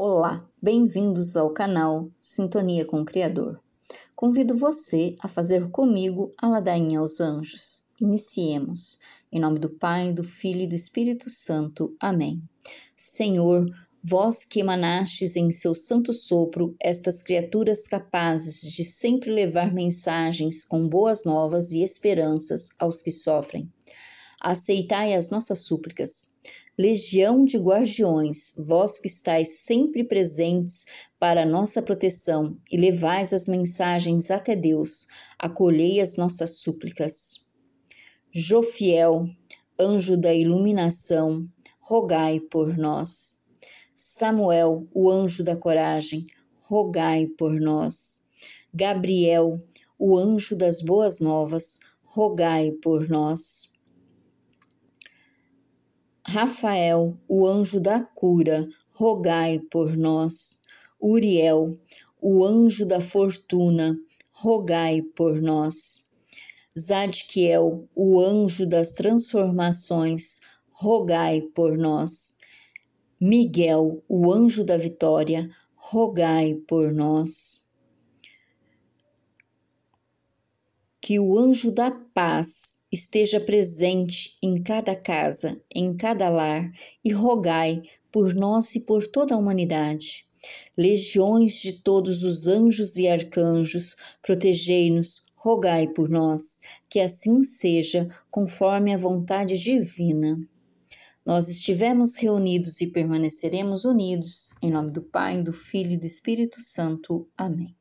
Olá, bem-vindos ao canal Sintonia com o Criador. Convido você a fazer comigo a ladainha aos anjos. Iniciemos. Em nome do Pai, do Filho e do Espírito Santo. Amém. Senhor, vós que emanastes em seu santo sopro estas criaturas capazes de sempre levar mensagens com boas novas e esperanças aos que sofrem, aceitai as nossas súplicas Legião de guardiões, vós que estáis sempre presentes para nossa proteção e levais as mensagens até Deus, acolhei as nossas súplicas. Jofiel, anjo da iluminação, rogai por nós. Samuel, o anjo da coragem, rogai por nós. Gabriel, o anjo das boas novas, rogai por nós. Rafael, o anjo da cura, rogai por nós. Uriel, o anjo da fortuna, rogai por nós. Zadkiel, o anjo das transformações, rogai por nós. Miguel, o anjo da vitória, rogai por nós. Que o anjo da paz esteja presente em cada casa, em cada lar, e rogai por nós e por toda a humanidade. Legiões de todos os anjos e arcanjos, protegei-nos, rogai por nós, que assim seja, conforme a vontade divina. Nós estivemos reunidos e permaneceremos unidos, em nome do Pai, do Filho e do Espírito Santo. Amém.